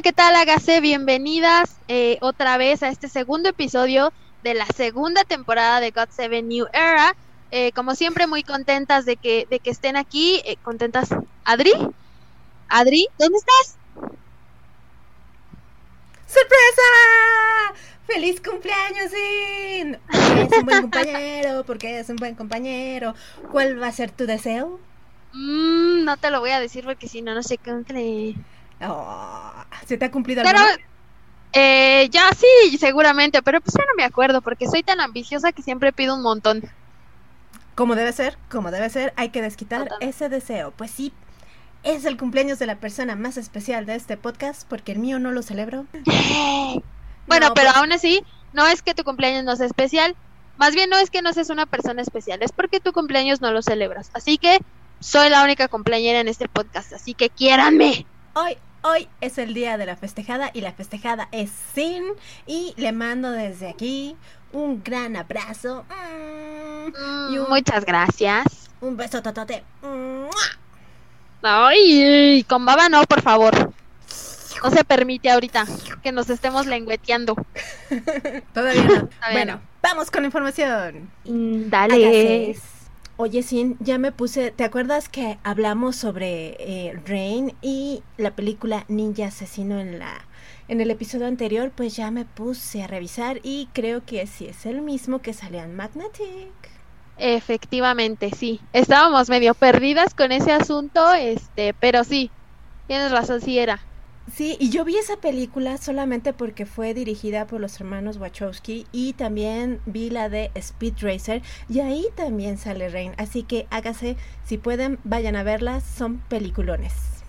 Hola, ¿qué tal? Hágase bienvenidas eh, otra vez a este segundo episodio de la segunda temporada de God Seven New Era. Eh, como siempre, muy contentas de que, de que estén aquí. Eh, contentas. Adri, Adri, ¿dónde estás? ¡Sorpresa! ¡Feliz cumpleaños, Sin! Porque es un buen compañero, porque es un buen compañero. ¿Cuál va a ser tu deseo? Mm, no te lo voy a decir porque si no, no sé qué cumple. Oh, ¿Se te ha cumplido Pero, eh, ya sí, seguramente, pero pues ya no me acuerdo porque soy tan ambiciosa que siempre pido un montón. Como debe ser, como debe ser, hay que desquitar ese deseo. Pues sí, es el cumpleaños de la persona más especial de este podcast, porque el mío no lo celebro. Bueno, No, pero pues- aún así, no es que tu cumpleaños no sea especial, más bien no es que no seas una persona especial, es porque tu cumpleaños no lo celebras. Así que soy la única cumpleañera en este podcast, así que quiéranme. Hoy, hoy es el día de la festejada y la festejada es Sin y le mando desde aquí un gran abrazo. Mm, Y un- Muchas gracias. Un beso totote. Ay, con baba no, por favor. No se permite ahorita que nos estemos lengüeteando. Todavía no. Todavía bueno, no. vamos con la información. Mm, Dale. Hágase. Oye, Sin, ya me puse. ¿Te acuerdas que hablamos sobre eh, Rain y la película Ninja Asesino en la en el episodio anterior? Pues ya me puse a revisar y creo que sí es el mismo que salió en Magnetic. Efectivamente, sí. Estábamos medio perdidas con ese asunto, este, pero sí. Tienes razón, sí era. Sí, y yo vi esa película solamente porque fue dirigida por los hermanos Wachowski y también vi la de Speed Racer y ahí también sale Rain, así que hágase, si pueden, vayan a verlas, son peliculones.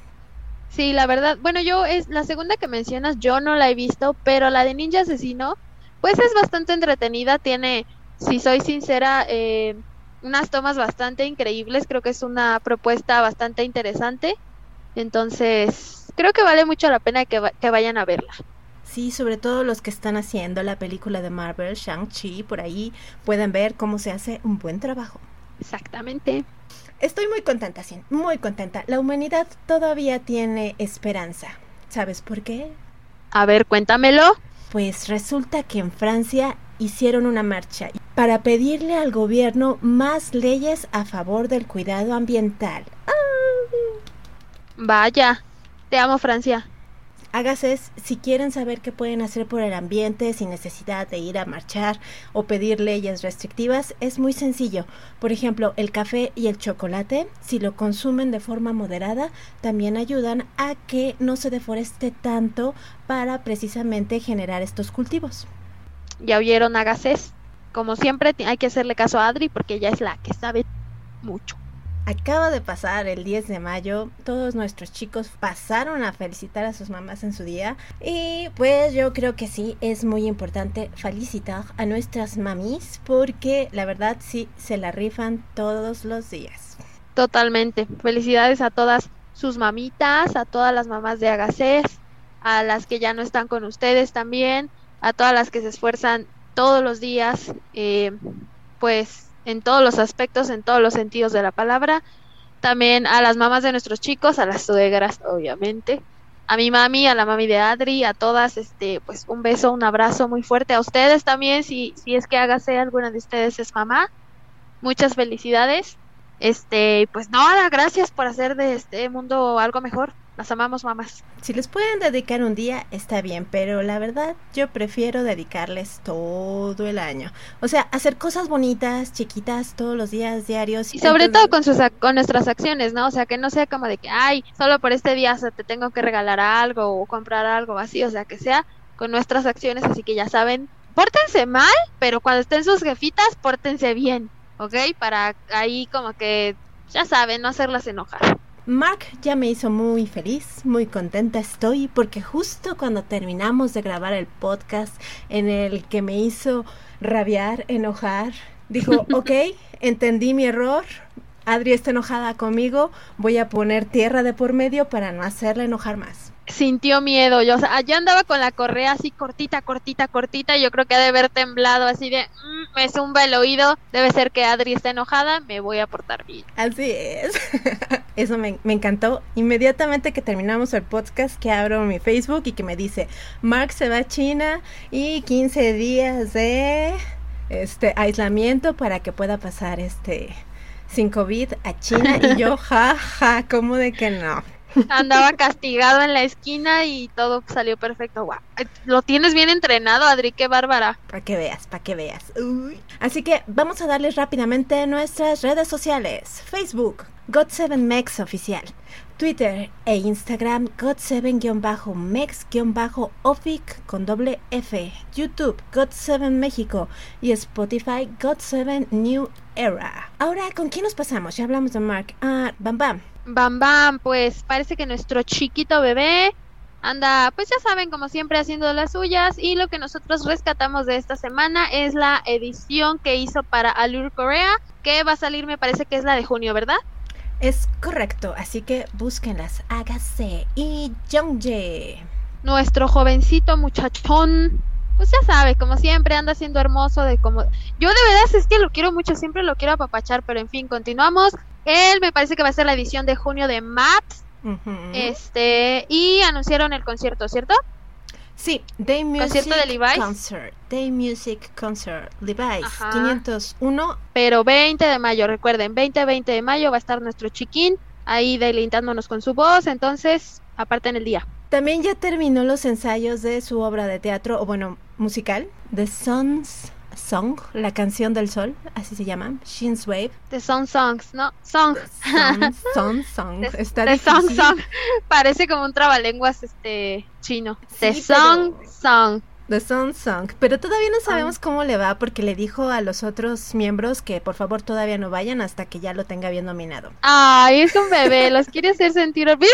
Sí, la verdad, bueno, yo es la segunda que mencionas, yo no la he visto, pero la de Ninja Asesino, pues es bastante entretenida, tiene, si soy sincera, eh, unas tomas bastante increíbles, creo que es una propuesta bastante interesante, entonces creo que vale mucho la pena que, va- que vayan a verla. Sí, sobre todo los que están haciendo la película de Marvel, Shang-Chi, por ahí pueden ver cómo se hace un buen trabajo. Exactamente. Estoy muy contenta, Sin, muy contenta. La humanidad todavía tiene esperanza. ¿Sabes por qué? A ver, cuéntamelo. Pues resulta que en Francia hicieron una marcha para pedirle al gobierno más leyes a favor del cuidado ambiental. Vaya, te amo Francia. Hágase si quieren saber qué pueden hacer por el ambiente sin necesidad de ir a marchar o pedir leyes restrictivas, es muy sencillo. Por ejemplo, el café y el chocolate, si lo consumen de forma moderada, también ayudan a que no se deforeste tanto para precisamente generar estos cultivos. Ya oyeron Gacés. Como siempre, hay que hacerle caso a Adri porque ella es la que sabe mucho. Acaba de pasar el 10 de mayo, todos nuestros chicos pasaron a felicitar a sus mamás en su día y pues yo creo que sí es muy importante felicitar a nuestras mamis porque la verdad sí se la rifan todos los días. Totalmente. Felicidades a todas sus mamitas, a todas las mamás de Agacés, a las que ya no están con ustedes también, a todas las que se esfuerzan todos los días, eh, pues en todos los aspectos, en todos los sentidos de la palabra. También a las mamás de nuestros chicos, a las suegras, obviamente. A mi mami, a la mami de Adri, a todas, este, pues un beso, un abrazo muy fuerte. A ustedes también, si, si es que hágase alguna de ustedes es mamá. Muchas felicidades. Este, pues nada, gracias por hacer de este mundo algo mejor. Las amamos, mamás. Si les pueden dedicar un día está bien, pero la verdad yo prefiero dedicarles todo el año. O sea, hacer cosas bonitas, chiquitas, todos los días, diarios. Y sobre todo con sus con nuestras acciones, ¿no? O sea, que no sea como de que, ay, solo por este día o sea, te tengo que regalar algo o comprar algo así, o sea, que sea con nuestras acciones, así que ya saben, pórtense mal, pero cuando estén sus jefitas, pórtense bien, ¿ok? Para ahí como que, ya saben, no hacerlas enojar. Mark ya me hizo muy feliz, muy contenta estoy porque justo cuando terminamos de grabar el podcast en el que me hizo rabiar, enojar, dijo, ok, entendí mi error, Adri está enojada conmigo, voy a poner tierra de por medio para no hacerla enojar más. Sintió miedo. Yo, o allá andaba con la correa así cortita, cortita, cortita. Y yo creo que ha de haber temblado así de, mm, me zumba el oído. Debe ser que Adri está enojada, me voy a portar bien. Así es. Eso me, me, encantó. Inmediatamente que terminamos el podcast, que abro mi Facebook y que me dice, Mark se va a China y 15 días de este aislamiento para que pueda pasar este sin COVID a China. Y yo, ja, ja, ¿cómo de que no? Andaba castigado en la esquina y todo salió perfecto. Lo tienes bien entrenado, Adri, qué bárbara. Para que veas, para que veas. Así que vamos a darles rápidamente nuestras redes sociales. Facebook, God7Mex Oficial. Twitter e Instagram God7-Mex-Ofic con doble F. YouTube God7 México y Spotify God7 New Era. Ahora, ¿con quién nos pasamos? Ya hablamos de Mark. Ah, Bam Bam. Bam Bam, pues parece que nuestro chiquito bebé anda, pues ya saben, como siempre haciendo las suyas y lo que nosotros rescatamos de esta semana es la edición que hizo para Allure Korea, que va a salir, me parece que es la de junio, ¿verdad? Es correcto, así que búsquenlas, hágase y Jongjae. Nuestro jovencito muchachón pues ya sabe, como siempre anda siendo hermoso de como yo de verdad es que lo quiero mucho, siempre lo quiero apapachar, pero en fin, continuamos. Él me parece que va a ser la edición de junio de Maps. Este, y anunciaron el concierto, ¿cierto? Sí, Day Music concierto de Levi's. Concert. Day Music Concert. Levi's 501. Pero 20 de mayo, recuerden, 20 20 de mayo va a estar nuestro chiquín ahí deleitándonos con su voz, entonces, aparte en el día. También ya terminó los ensayos de su obra de teatro, o bueno, musical, The Sun's Song, la canción del sol, así se llama, Shin's Wave. The Sun Songs, ¿no? Song. Son, Song. Está The Song Song. Parece como un trabalenguas este chino. The Song Song. The Sun Song, pero todavía no sabemos cómo le va porque le dijo a los otros miembros que por favor todavía no vayan hasta que ya lo tenga bien dominado. Ay, es un bebé, los quiere hacer sentir. ¿Por qué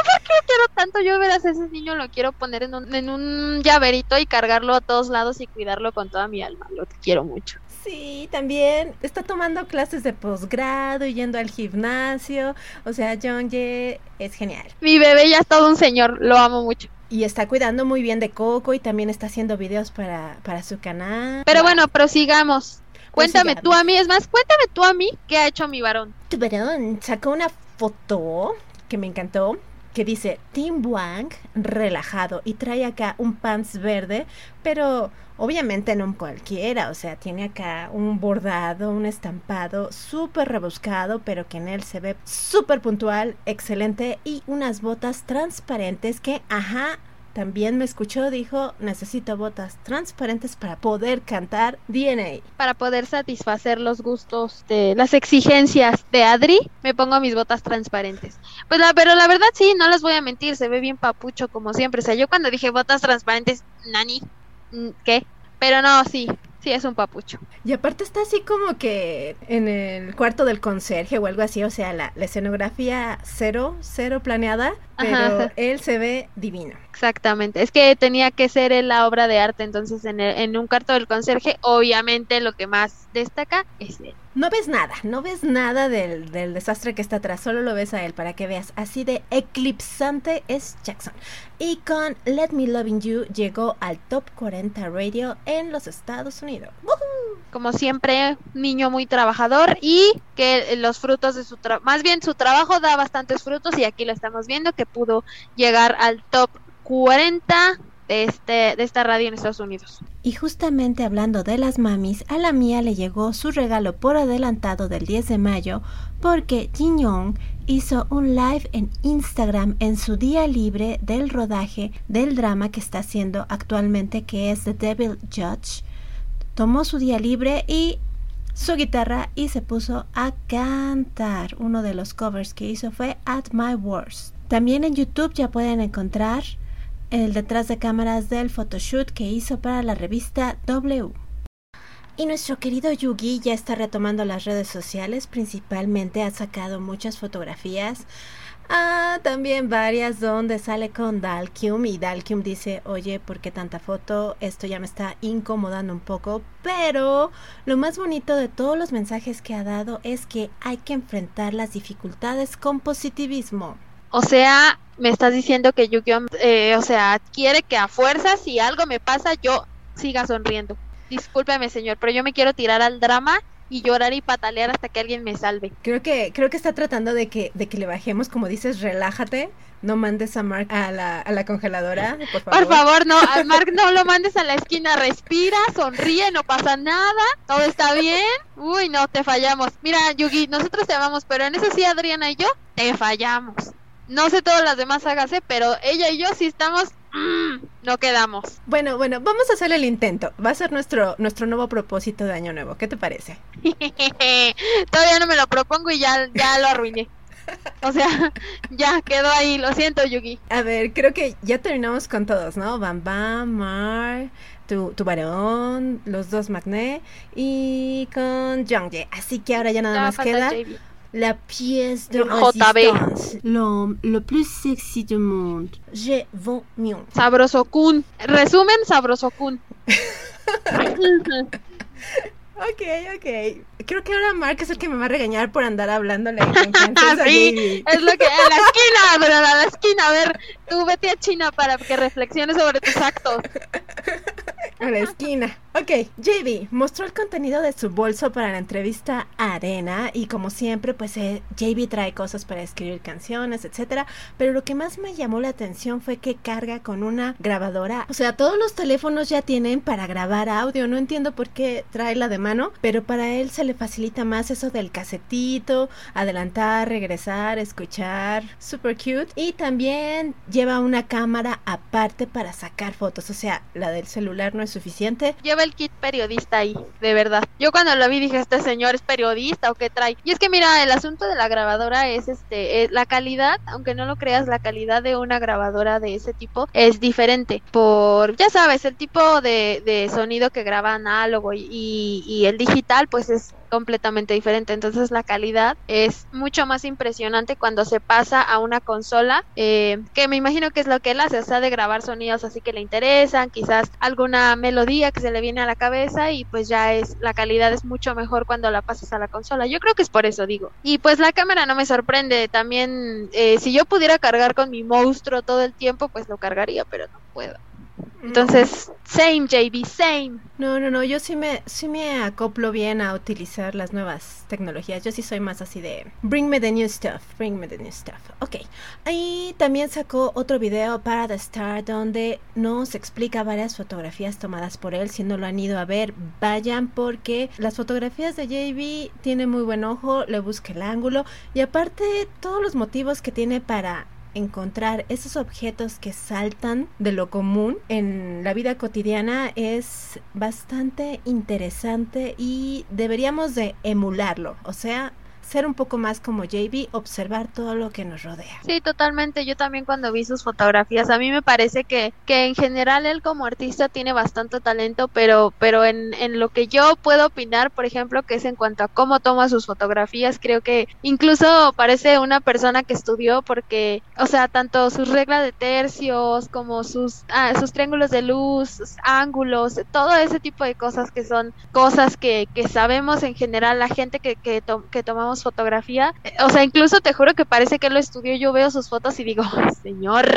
quiero tanto? Yo verás a ese niño lo quiero poner en un, en un llaverito y cargarlo a todos lados y cuidarlo con toda mi alma. Lo quiero mucho. Sí, también está tomando clases de posgrado y yendo al gimnasio. O sea, John Ye es genial. Mi bebé ya es todo un señor, lo amo mucho y está cuidando muy bien de Coco y también está haciendo videos para, para su canal. Pero bueno, prosigamos. Cuéntame tú a mí, es más, cuéntame tú a mí qué ha hecho mi varón. Tu varón sacó una foto que me encantó que dice Tim Wang relajado y trae acá un pants verde, pero obviamente no cualquiera, o sea, tiene acá un bordado, un estampado súper rebuscado, pero que en él se ve súper puntual, excelente y unas botas transparentes que, ajá, también me escuchó, dijo, necesito botas transparentes para poder cantar DNA. Para poder satisfacer los gustos de las exigencias de Adri, me pongo mis botas transparentes. Pues la, pero la verdad sí, no les voy a mentir, se ve bien papucho como siempre. O sea, yo cuando dije botas transparentes, nani, mm, ¿qué? Pero no, sí, sí es un papucho. Y aparte está así como que en el cuarto del conserje o algo así, o sea, la, escenografía cero, cero planeada, pero él se ve divino. Exactamente, es que tenía que ser la obra de arte, entonces en, en un cuarto del conserje, obviamente lo que más destaca es él no ves nada, no ves nada del, desastre que está atrás, solo lo ves a él para que veas. Así de eclipsante es Jackson. Y con Let Me Loving You llegó al top 40 radio en los Estados Unidos. Como siempre, niño muy trabajador y que los frutos de su trabajo, más bien su trabajo da bastantes frutos y aquí lo estamos viendo que pudo llegar al top 40 de, este, de esta radio en Estados Unidos. Y justamente hablando de las mamis, a la mía le llegó su regalo por adelantado del 10 de mayo porque Jin Young hizo un live en Instagram en su día libre del rodaje del drama que está haciendo actualmente que es The Devil Judge. Tomó su día libre y su guitarra y se puso a cantar. Uno de los covers que hizo fue At My Worst. También en YouTube ya pueden encontrar el detrás de cámaras del photoshoot que hizo para la revista W. Y nuestro querido Yugi ya está retomando las redes sociales, principalmente ha sacado muchas fotografías. Ah, también varias donde sale con Dalkium y Dalkium dice, oye, ¿por qué tanta foto? Esto ya me está incomodando un poco, pero lo más bonito de todos los mensajes que ha dado es que hay que enfrentar las dificultades con positivismo. O sea, me estás diciendo que Yu-Gi-Oh, eh, o sea, quiere que a fuerza, si algo me pasa, yo siga sonriendo. Discúlpeme, señor, pero yo me quiero tirar al drama y llorar y patalear hasta que alguien me salve. Creo que creo que está tratando de que de que le bajemos, como dices, relájate, no mandes a Mark a la, a la congeladora, por favor. Por favor, no, a Mark no lo mandes a la esquina, respira, sonríe, no pasa nada, todo está bien. Uy, no, te fallamos. Mira, Yugi, nosotros te amamos, pero en eso sí, Adriana y yo, te fallamos. No sé todas las demás hágase, pero ella y yo sí estamos mm, no quedamos. Bueno, bueno, vamos a hacer el intento. Va a ser nuestro nuestro nuevo propósito de año nuevo. ¿Qué te parece? Todavía no me lo propongo y ya ya lo arruiné. O sea, ya quedó ahí, lo siento, Yugi. A ver, creo que ya terminamos con todos, ¿no? Bam Bam, Mar, tu, tu varón, los dos Magné y con Jongjae. Así que ahora ya nada más queda JB. La pièce de résistance. L'homme le plus sexy du monde. Je vous mion. Sabroso Kun. Resumen, Sabroso Kun. Ok, ok. Creo que ahora Mark es el que me va a regañar por andar hablándole sí, es lo que a la esquina, pero a la esquina, a ver, tú vete a China para que reflexiones sobre tus actos. A la esquina. Ok, JB mostró el contenido de su bolso para la entrevista Arena y como siempre, pues eh, JB trae cosas para escribir canciones, etcétera. Pero lo que más me llamó la atención fue que carga con una grabadora. O sea, todos los teléfonos ya tienen para grabar audio. No entiendo por qué trae la de mano, pero para él se le facilita más eso del casetito, adelantar, regresar, escuchar. Super cute. Y también lleva una cámara aparte para sacar fotos. O sea, la del celular no suficiente. Lleva el kit periodista ahí, de verdad. Yo cuando lo vi dije, este señor es periodista o qué trae. Y es que mira, el asunto de la grabadora es este, eh, la calidad, aunque no lo creas, la calidad de una grabadora de ese tipo es diferente. Por, ya sabes, el tipo de, sonido que graba análogo y el digital, pues es completamente diferente. Entonces la calidad es mucho más impresionante cuando se pasa a una consola, eh, que me imagino que es lo que él hace, o sea, de grabar sonidos así que le interesan, quizás alguna melodía que se le viene a la cabeza y pues ya es, la calidad es mucho mejor cuando la pasas a la consola. Yo creo que es por eso digo. Y pues la cámara no me sorprende, también eh, si yo pudiera cargar con mi monstruo todo el tiempo, pues lo cargaría, pero no puedo. Entonces, same JB, same. No, no, no, yo sí me, sí me acoplo bien a utilizar las nuevas tecnologías. Yo sí soy más así de bring me the new stuff, bring me the new stuff. Ok. Ahí también sacó otro video para The Star donde nos explica varias fotografías tomadas por él. Si no lo han ido a ver, vayan porque las fotografías de JB tiene muy buen ojo, le busca el ángulo y aparte todos los motivos que tiene para encontrar esos objetos que saltan de lo común en la vida cotidiana es bastante interesante y deberíamos de emularlo, o sea, ser un poco más como JB, observar todo lo que nos rodea. Sí, totalmente. Yo también cuando vi sus fotografías, a mí me parece que, que en general él como artista tiene bastante talento, pero, pero en, en lo que yo puedo opinar, por ejemplo, que es en cuanto a cómo toma sus fotografías, creo que incluso parece una persona que estudió porque, o sea, tanto sus reglas de tercios como sus, ah, sus triángulos de luz, ángulos, todo ese tipo de cosas que son cosas que, que sabemos en general la gente que, que, to que tomamos fotografía, eh, o sea, incluso te juro que parece que lo estudió, yo veo sus fotos y digo, "Ay, señor,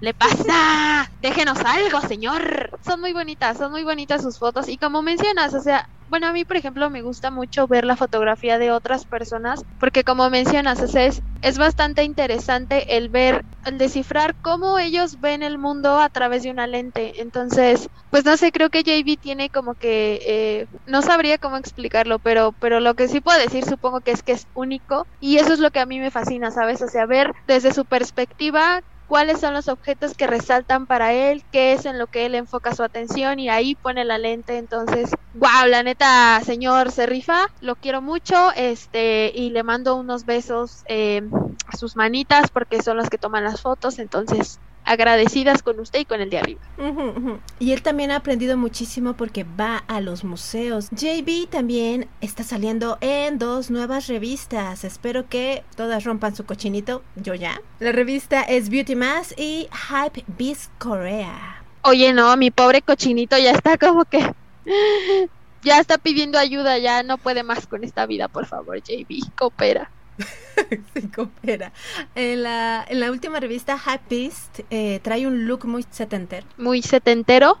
le pasa, déjenos algo, señor. Son muy bonitas, son muy bonitas sus fotos y como mencionas, o sea, bueno, a mí, por ejemplo, me gusta mucho ver la fotografía de otras personas porque como mencionas, es, es bastante interesante el ver, el descifrar cómo ellos ven el mundo a través de una lente. Entonces, pues no sé, creo que JB tiene como que, eh, no sabría cómo explicarlo, pero, pero lo que sí puedo decir supongo que es que es único y eso es lo que a mí me fascina, ¿sabes? O sea, ver desde su perspectiva cuáles son los objetos que resaltan para él, qué es en lo que él enfoca su atención y ahí pone la lente. Entonces, wow, la neta, señor se rifa, lo quiero mucho, este, y le mando unos besos eh, a sus manitas porque son las que toman las fotos. Entonces, agradecidas con usted y con el de arriba. Ujú. Y él también ha aprendido muchísimo porque va a los museos. JB también está saliendo en dos nuevas revistas. Espero que todas rompan su cochinito. Yo ya. La revista es Beauty Mass y Hype Beast Korea. Oye, no, mi pobre cochinito ya está como que ya está pidiendo ayuda, ya no puede más con esta vida, por favor, JB, coopera. sí coopera. En la, en la última revista Happy eh, trae un look muy setentero. Muy setentero.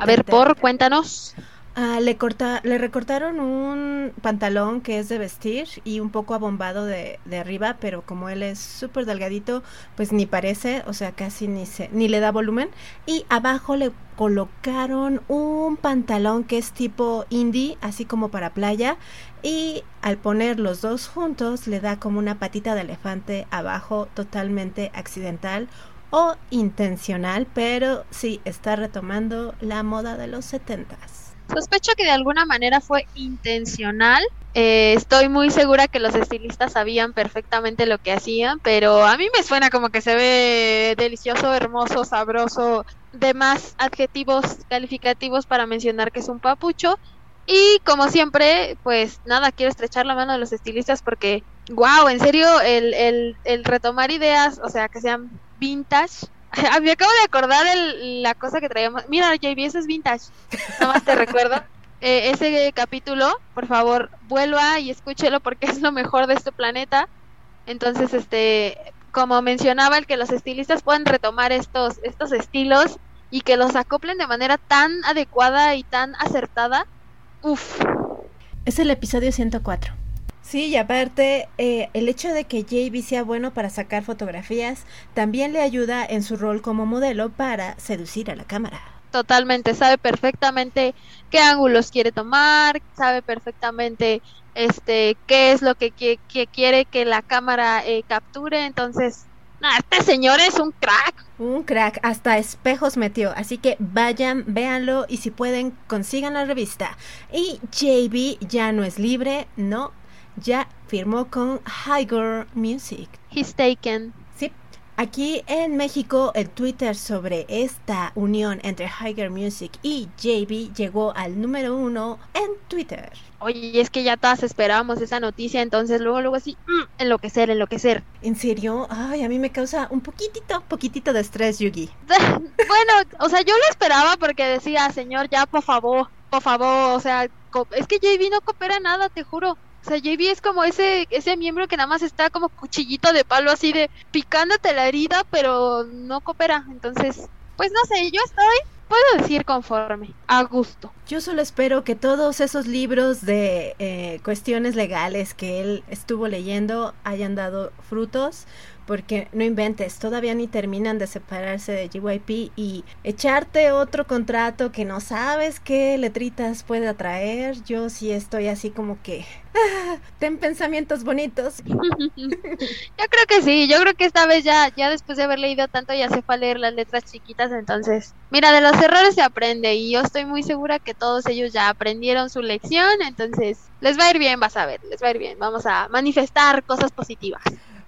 A ver, por, cuéntanos. Ah, le, corta, le recortaron un pantalón que es de vestir y un poco abombado de, de arriba, pero como él es súper delgadito, pues ni parece, o sea, casi ni, se, ni le da volumen. Y abajo le colocaron un pantalón que es tipo indie, así como para playa. Y al poner los dos juntos le da como una patita de elefante abajo totalmente accidental o intencional, pero sí está retomando la moda de los setentas. Sospecho que de alguna manera fue intencional. Eh, estoy muy segura que los estilistas sabían perfectamente lo que hacían, pero a mí me suena como que se ve delicioso, hermoso, sabroso, demás adjetivos calificativos para mencionar que es un papucho. Y como siempre, pues nada, quiero estrechar la mano de los estilistas porque, wow, en serio, el, el, el retomar ideas, o sea, que sean vintage, me acabo de acordar el, la cosa que traíamos. Mira, JB, eso es vintage. Nada más te recuerdo. Eh, ese capítulo, por favor, vuelva y escúchelo porque es lo mejor de este planeta. Entonces, este, como mencionaba, el que los estilistas puedan retomar estos, estos estilos y que los acoplen de manera tan adecuada y tan acertada. Uf. Es el episodio 104. Sí, y aparte, eh, el hecho de que JB sea bueno para sacar fotografías también le ayuda en su rol como modelo para seducir a la cámara. Totalmente, sabe perfectamente qué ángulos quiere tomar, sabe perfectamente este qué es lo que, quiere que la cámara eh, capture, entonces este señor es un crack. Un crack, hasta espejos metió. Así que vayan, véanlo y si pueden, consigan la revista. Y JB ya no es libre, no, ya firmó con Higher Music. He's taken. Sí. Aquí en México el Twitter sobre esta unión entre Higher Music y JB llegó al número uno en Twitter. Oye, es que ya todas esperábamos esa noticia, entonces luego, luego así, mm, enloquecer, enloquecer. ¿En serio? Ay, a mí me causa un poquitito, poquitito de estrés, Yugi. bueno, o sea, yo lo esperaba porque decía, señor, ya, por favor, por favor, o sea, es que JB no coopera nada, te juro. O sea, JB es como ese, ese miembro que nada más está como cuchillito de palo así de picándote la herida, pero no coopera. Entonces, pues no sé, yo estoy, puedo decir conforme, a gusto. Yo solo espero que todos esos libros de eh, cuestiones legales que él estuvo leyendo hayan dado frutos porque no inventes, todavía ni terminan de separarse de GYP y echarte otro contrato que no sabes qué letritas puede atraer, yo sí estoy así como que ten pensamientos bonitos. yo creo que sí, yo creo que esta vez ya ya después de haber leído tanto ya se fue a leer las letras chiquitas, entonces, mira, de los errores se aprende y yo estoy muy segura que todos ellos ya aprendieron su lección, entonces les va a ir bien, vas a ver, les va a ir bien, vamos a manifestar cosas positivas.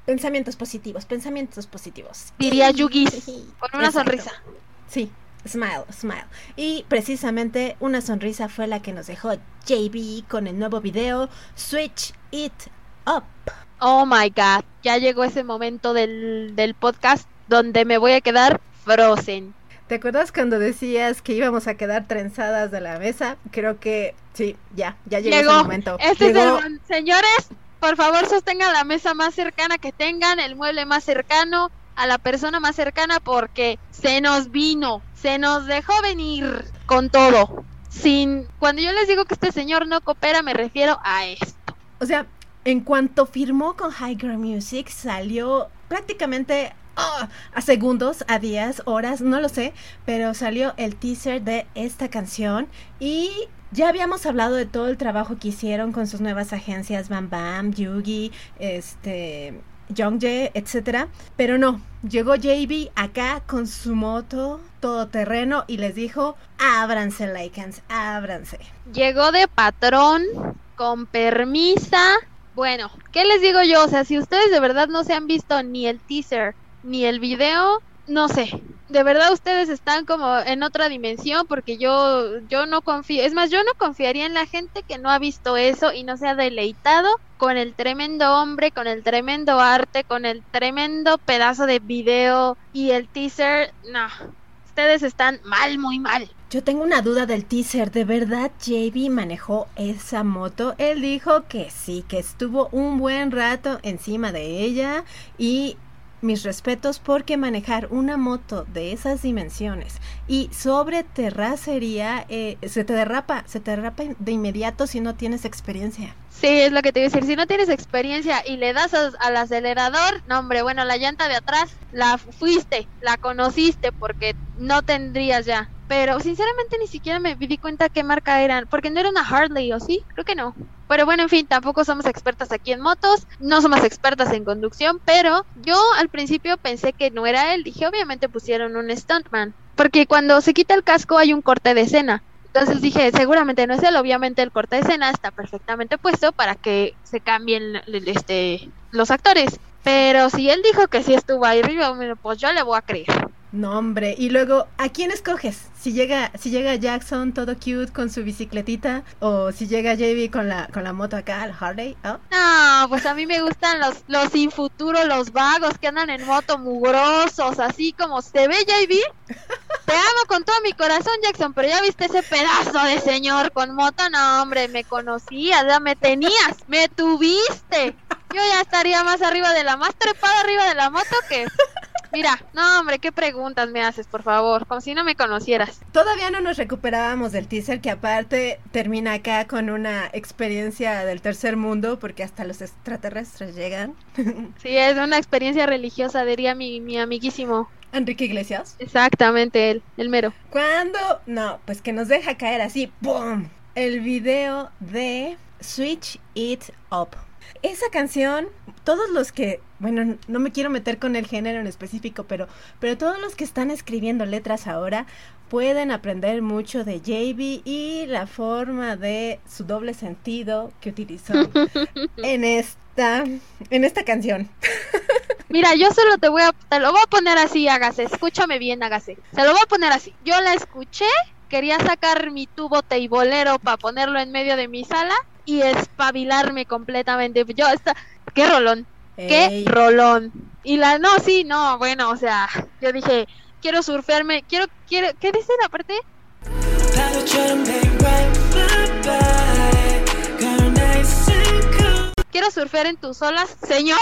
Pensamientos positivos, pensamientos positivos. Diría Yugi con una sonrisa. Sí, smile, smile. Y precisamente una sonrisa fue la que nos dejó JB con el nuevo video Switch It Up. Oh my god, ya llegó ese momento del, del podcast donde me voy a quedar frozen. ¿Te acuerdas cuando decías que íbamos a quedar trenzadas de la mesa? Creo que sí, ya, ya llegó, ese momento. Este es el, señores, por favor, sostengan la mesa más cercana que tengan, el mueble más cercano, a la persona más cercana, porque se nos vino, se nos dejó venir con todo. Sin, cuando yo les digo que este señor no coopera, me refiero a esto. O sea, en cuanto firmó con Higher Music, salió prácticamente ah, a segundos, a días, horas, no lo sé, pero salió el teaser de esta canción y ya habíamos hablado de todo el trabajo que hicieron con sus nuevas agencias Bam Bam, Yugi, este, Youngjae, etcétera, pero no, llegó JB acá con su moto todoterreno y les dijo, ábranse Lycans, ábranse. Llegó de patrón, con permisa. Bueno, ¿qué les digo yo? O sea, si ustedes de verdad no se han visto ni el teaser ni el video, no sé, de verdad ustedes están como en otra dimensión porque yo yo no confío, es más, yo no confiaría en la gente que no ha visto eso y no se ha deleitado con el tremendo hombre, con el tremendo arte, con el tremendo pedazo de video y el teaser, no. Ustedes están mal, muy mal. Yo tengo una duda del teaser. ¿De verdad JB manejó esa moto? Él dijo que sí, que estuvo un buen rato encima de ella y mis respetos porque manejar una moto de esas dimensiones y sobre terracería eh, se te derrapa, se te derrapa de inmediato si no tienes experiencia. Sí, es lo que te iba a decir. Si no tienes experiencia y le das al acelerador, no, hombre, bueno, la llanta de atrás la fuiste, la conociste porque no tendrías ya. Pero sinceramente ni siquiera me di cuenta qué marca eran, porque no era una Harley, ¿o sí? Creo que no. Pero bueno, en fin, tampoco somos expertas aquí en motos, no somos expertas en conducción, pero yo al principio pensé que no era él. Dije, obviamente pusieron un stuntman, porque cuando se quita el casco hay un corte de escena. Entonces dije, seguramente no es él, obviamente el corte de escena está perfectamente puesto para que se cambien este, los actores. Pero si él dijo que sí estuvo ahí arriba, pues yo le voy a creer. No, hombre. Y luego, ¿a quién escoges? Si llega, si llega Jackson todo cute con su bicicletita o si llega JB con la, con la moto acá, el Harley. No, pues a mí me gustan los, los sin futuro, los vagos que andan en moto mugrosos, así como se ve JB. Te amo con todo mi corazón, Jackson, pero ya viste ese pedazo de señor con moto. No, hombre, me conocías, ya me tenías, me tuviste. Yo ya estaría más arriba de la, más trepada arriba de la moto que Mira, no hombre, qué preguntas me haces, por favor, como si no me conocieras. Todavía no nos recuperábamos del teaser que aparte termina acá con una experiencia del tercer mundo porque hasta los extraterrestres llegan. Sí, es una experiencia religiosa, diría mi, mi amiguísimo. Enrique Iglesias. Exactamente, él, el mero. ¿Cuándo? No, pues que nos deja caer así, ¡pum! El video de Switch It Up. Esa canción, todos los que, bueno, no me quiero meter con el género en específico, pero, pero todos los que están escribiendo letras ahora pueden aprender mucho de JB y la forma de su doble sentido que utilizó en esta, en esta canción. Mira, yo solo te voy a, te lo voy a poner así, hágase, escúchame bien, hágase. Se lo voy a poner así. Yo la escuché, quería sacar mi tubo teibolero para ponerlo en medio de mi sala y espabilarme completamente. Yo, esta, qué rolón, qué rolón. Y la, no, sí, no, bueno, o sea, yo dije, quiero surfearme, quiero, quiero, ¿qué dice la parte? Quiero surfear en tus olas, señor,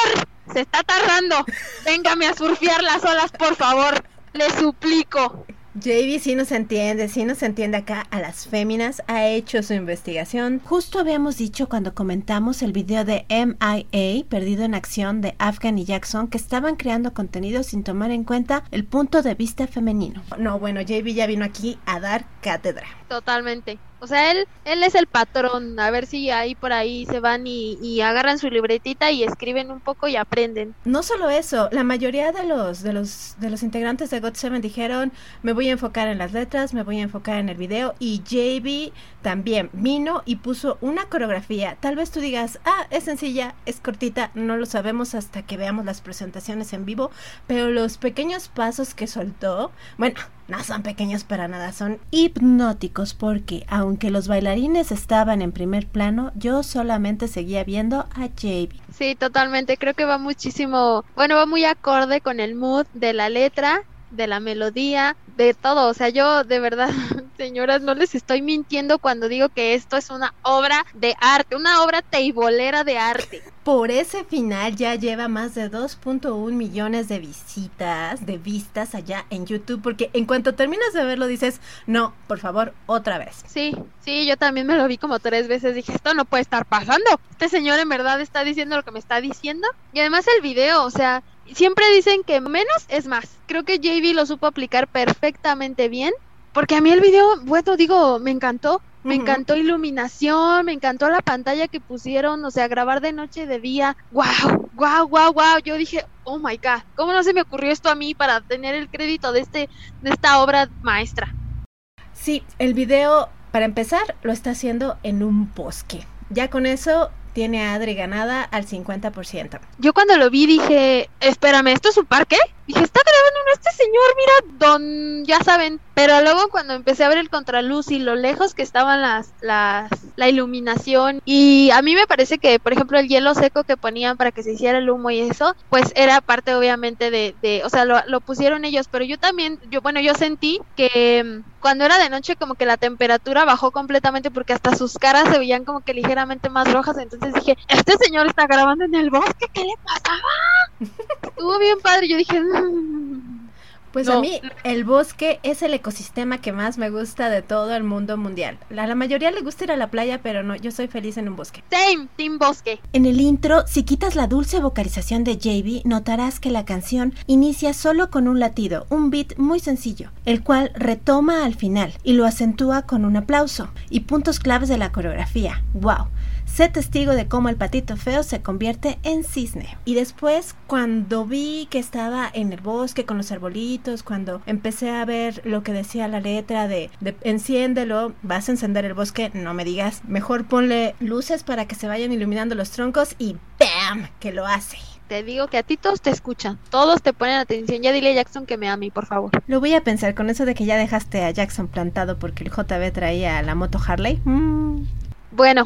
se está tardando, véngame a surfear las olas, por favor, le suplico. JB sí nos entiende, sí nos entiende acá a las féminas, ha hecho su investigación. Justo habíamos dicho cuando comentamos el video de MIA, Perdido en Acción, de Afghan y Jackson, que estaban creando contenido sin tomar en cuenta el punto de vista femenino. No, bueno, JB ya vino aquí a dar cátedra. Totalmente. O sea, él, él es el patrón. A ver si ahí por ahí se van y, agarran su libretita y escriben un poco y aprenden. No solo eso, la mayoría de los, de los, de los integrantes de God Seven dijeron, me voy a enfocar en las letras, me voy a enfocar en el video. Y JB también vino y puso una coreografía. Tal vez tú digas, ah, es sencilla, es cortita, no lo sabemos hasta que veamos las presentaciones en vivo. Pero los pequeños pasos que soltó, bueno, no son pequeños para nada, son hipnóticos porque aunque los bailarines estaban en primer plano, yo solamente seguía viendo a JB. Sí, totalmente, creo que va muchísimo, bueno, va muy acorde con el mood de la letra, de la melodía, de todo, o sea, yo de verdad, señoras, no les estoy mintiendo cuando digo que esto es una obra de arte, una obra teibolera de arte. Por ese final ya lleva más de 2.1 millones de visitas, de vistas allá en YouTube, porque en cuanto terminas de verlo dices, no, por favor, otra vez. Sí, sí, yo también me lo vi como tres veces, dije, esto no puede estar pasando, este señor en verdad está diciendo lo que me está diciendo, y además el video, o sea, siempre dicen que menos es más, creo que JV lo supo aplicar perfectamente bien, porque a mí el video, bueno, digo, me encantó, me encantó iluminación, me encantó la pantalla que pusieron, o sea, grabar de noche de día. ¡Wow! ¡Wow! ¡Wow! ¡Wow! Yo dije, "Oh my god, ¿cómo no se me ocurrió esto a mí para tener el crédito de este de esta obra maestra?" Sí, el video para empezar lo está haciendo en un bosque. Ya con eso tiene a Adri ganada al 50%. Yo cuando lo vi dije, espérame, ¿esto es un parque? Dije, está grabando este señor, mira, don, ya saben. Pero luego cuando empecé a ver el contraluz y lo lejos que estaban las, las, la iluminación y a mí me parece que, por ejemplo, el hielo seco que ponían para que se hiciera el humo y eso, pues era parte obviamente de, de o sea, lo, lo pusieron ellos, pero yo también, yo, bueno, yo sentí que mm, cuando era de noche como que la temperatura bajó completamente porque hasta sus caras se veían como que ligeramente más rojas, entonces dije, este señor está grabando en el bosque, ¿qué le pasaba? Estuvo bien padre, yo dije, mm". Pues a mí el bosque es el ecosistema que más me gusta de todo el mundo mundial. A la mayoría le gusta ir a la playa, pero no, yo soy feliz en un bosque. Same, team bosque. En el intro, si quitas la dulce vocalización de JB, notarás que la canción inicia solo con un latido, un beat muy sencillo, el cual retoma al final y lo acentúa con un aplauso y puntos claves de la coreografía. ¡Wow! Sé testigo de cómo el patito feo se convierte en cisne. Y después, cuando vi que estaba en el bosque con los arbolitos, cuando empecé a ver lo que decía la letra de, de enciéndelo, vas a encender el bosque, no me digas, mejor ponle luces para que se vayan iluminando los troncos y ¡bam! que lo hace te digo que a ti todos te escuchan, todos te ponen atención. Ya dile a Jackson que me ame, por favor. Lo voy a pensar con eso de que ya dejaste a Jackson plantado porque el JB traía la moto Harley. Mm. Bueno,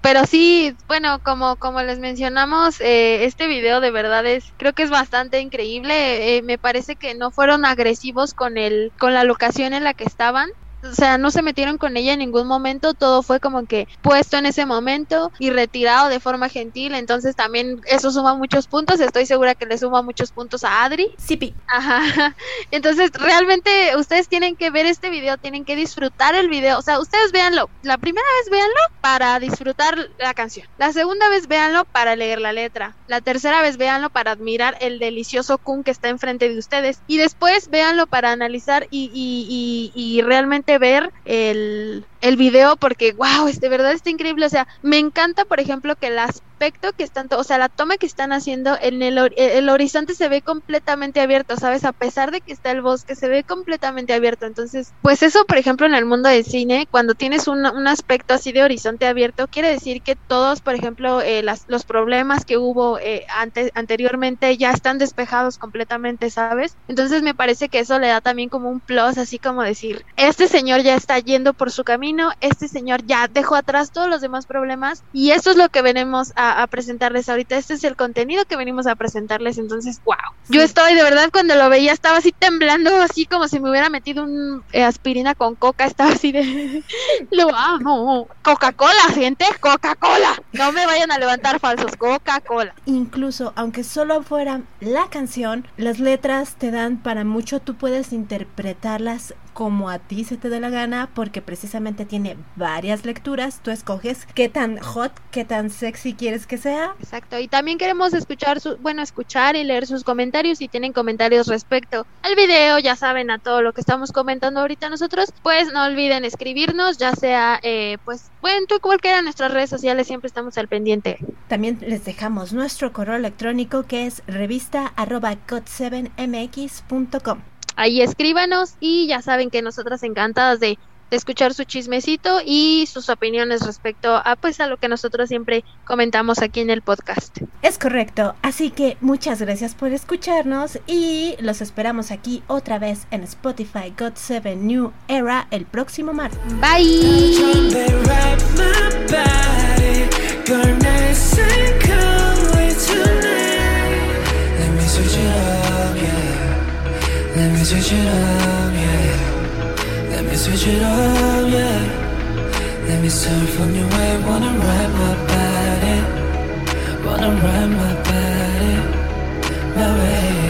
pero sí, bueno, como, como les mencionamos, eh, este video de verdad es, creo que es bastante increíble. Eh, me parece que no fueron agresivos con el, con la locación en la que estaban o sea, no se metieron con ella en ningún momento, todo fue como que puesto en ese momento y retirado de forma gentil, entonces también eso suma muchos puntos, estoy segura que le suma muchos puntos a Adri. Sí, Ajá. Entonces, realmente ustedes tienen que ver este video, tienen que disfrutar el video, o sea, ustedes véanlo, la primera vez véanlo para disfrutar la canción, la segunda vez véanlo para leer la letra, la tercera vez véanlo para admirar el delicioso kun que está enfrente de ustedes y después véanlo para analizar y, y, y, y realmente ver el, el video porque, wow, es de verdad está increíble. O sea, me encanta, por ejemplo, que las que están, o sea, la toma que están haciendo en el, el horizonte se ve completamente abierto, ¿sabes? A pesar de que está el bosque, se ve completamente abierto. Entonces, pues eso, por ejemplo, en el mundo del cine, cuando tienes un, un aspecto así de horizonte abierto, quiere decir que todos, por ejemplo, eh, las, los problemas que hubo eh, antes, anteriormente ya están despejados completamente, ¿sabes? Entonces me parece que eso le da también como un plus, así como decir, este señor ya está yendo por su camino, este señor ya dejó atrás todos los demás problemas y eso es lo que venimos a a, presentarles ahorita. Este es el contenido que venimos a presentarles. Entonces, wow. Yo estoy, de verdad, cuando lo veía, estaba así temblando, así como si me hubiera metido un eh, aspirina con coca. Estaba así de. lo amo. Coca-Cola, gente, Coca-Cola. No me vayan a levantar falsos. Coca-Cola. Incluso, aunque solo fuera la canción, las letras te dan para mucho. Tú puedes interpretarlas como a ti se te dé la gana porque precisamente tiene varias lecturas. Tú escoges qué tan hot, qué tan sexy quieres que sea. Exacto. Y también queremos escuchar, su, bueno, escuchar y leer sus comentarios. Si tienen comentarios respecto al video, ya saben a todo lo que estamos comentando ahorita nosotros, pues no olviden escribirnos, ya sea, eh, pues, bueno, tú cualquiera de nuestras redes sociales, siempre estamos al pendiente. También les dejamos nuestro correo electrónico que es revista 7mx.com ahí escríbanos y ya saben que nosotras encantadas de, escuchar su chismecito y sus opiniones respecto a pues a lo que nosotros siempre comentamos aquí en el podcast. Es correcto, así que muchas gracias por escucharnos y los esperamos aquí otra vez en Spotify God 7 New Era el próximo martes. Bye. Let me switch it up, yeah. Let me surf on your wave, wanna ride my body. Wanna ride my body, my way.